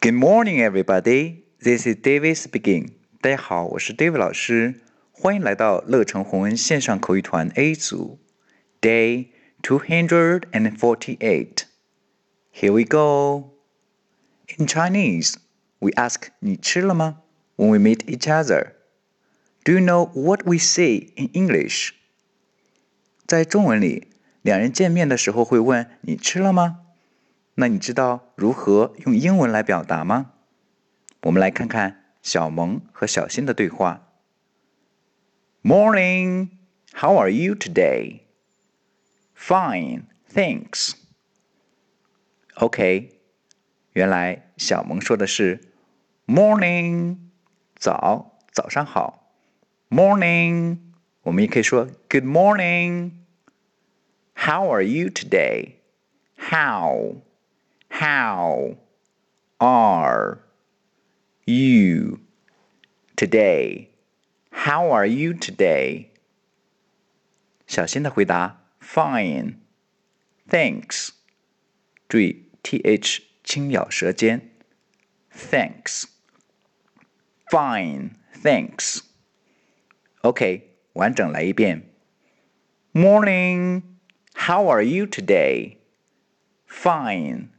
Good morning, everybody. This is David speaking. 大家好，我是 David 老师，欢迎来到乐成宏恩线上口语团 A 组，Day two hundred and forty-eight. Here we go. In Chinese, we ask 你吃了吗 when we meet each other. Do you know what we say in English? 在中文里，两人见面的时候会问你吃了吗？ 那你知道如何用英文来表达吗？我们来看看小萌和小新的对话。Morning, how are you today? Fine, thanks. OK，原来小萌说的是 Morning，早，早上好。Morning，我们也可以说 Good morning. How are you today? How? How are you today? How are you today? 小新的回答，Fine, thanks. 注意 th 轻咬舌尖，thanks。Fine, thanks. OK，完整来一遍。Morning, how are you today? Fine.